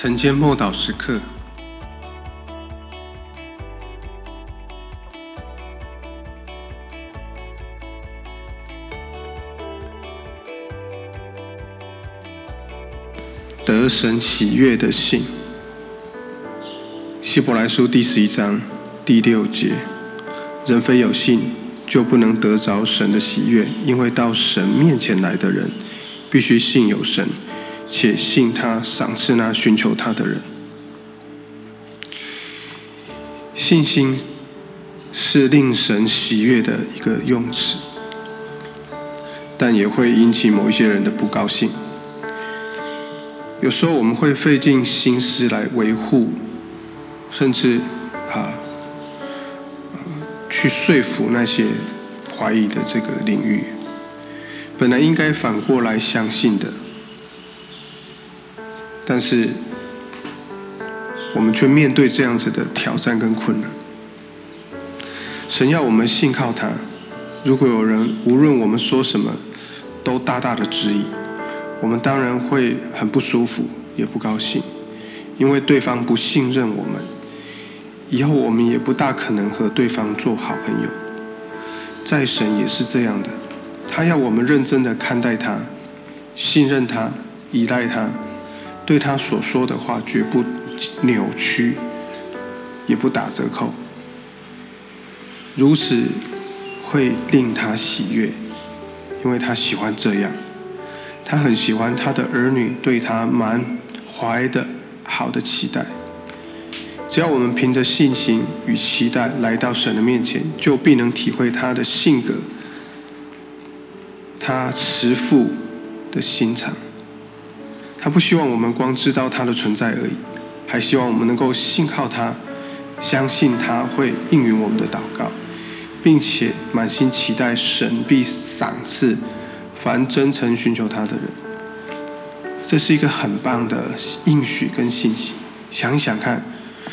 晨间默祷时刻，得神喜悦的信。希伯来书第十一章第六节：人非有信，就不能得着神的喜悦，因为到神面前来的人，必须信有神。且信他赏赐那寻求他的人。信心是令神喜悦的一个用词，但也会引起某一些人的不高兴。有时候我们会费尽心思来维护，甚至啊，去说服那些怀疑的这个领域，本来应该反过来相信的。但是，我们却面对这样子的挑战跟困难。神要我们信靠他。如果有人无论我们说什么，都大大的质疑，我们当然会很不舒服，也不高兴，因为对方不信任我们，以后我们也不大可能和对方做好朋友。在神也是这样的，他要我们认真的看待他，信任他，依赖他。对他所说的话绝不扭曲，也不打折扣，如此会令他喜悦，因为他喜欢这样，他很喜欢他的儿女对他满怀的好的期待。只要我们凭着信心与期待来到神的面前，就必能体会他的性格，他慈父的心肠。他不希望我们光知道他的存在而已，还希望我们能够信靠他，相信他会应允我们的祷告，并且满心期待神必赏赐凡真诚寻求他的人。这是一个很棒的应许跟信息。想一想看，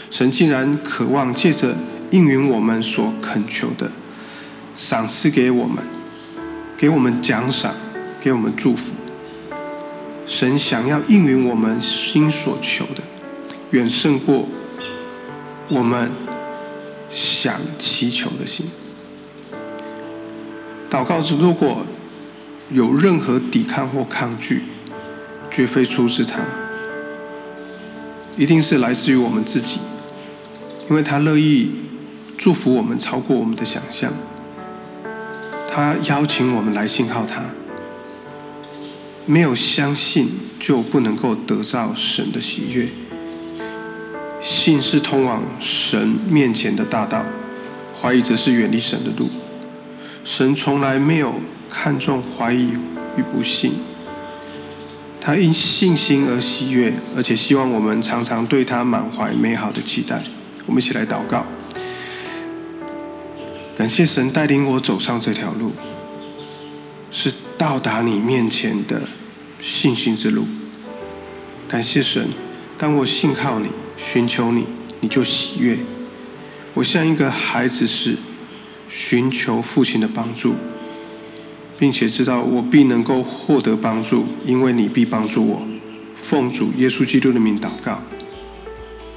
神竟然渴望借着应允我们所恳求的，赏赐给我们，给我们奖赏，给我们祝福。神想要应允我们心所求的，远胜过我们想祈求的心。祷告时如果有任何抵抗或抗拒，绝非出自他，一定是来自于我们自己，因为他乐意祝福我们超过我们的想象，他邀请我们来信靠他。没有相信，就不能够得到神的喜悦。信是通往神面前的大道，怀疑则是远离神的路。神从来没有看重怀疑与不信，他因信心而喜悦，而且希望我们常常对他满怀美好的期待。我们一起来祷告，感谢神带领我走上这条路。是到达你面前的信心之路。感谢神，当我信靠你、寻求你，你就喜悦。我像一个孩子似，寻求父亲的帮助，并且知道我必能够获得帮助，因为你必帮助我。奉主耶稣基督的名祷告，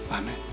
阿门。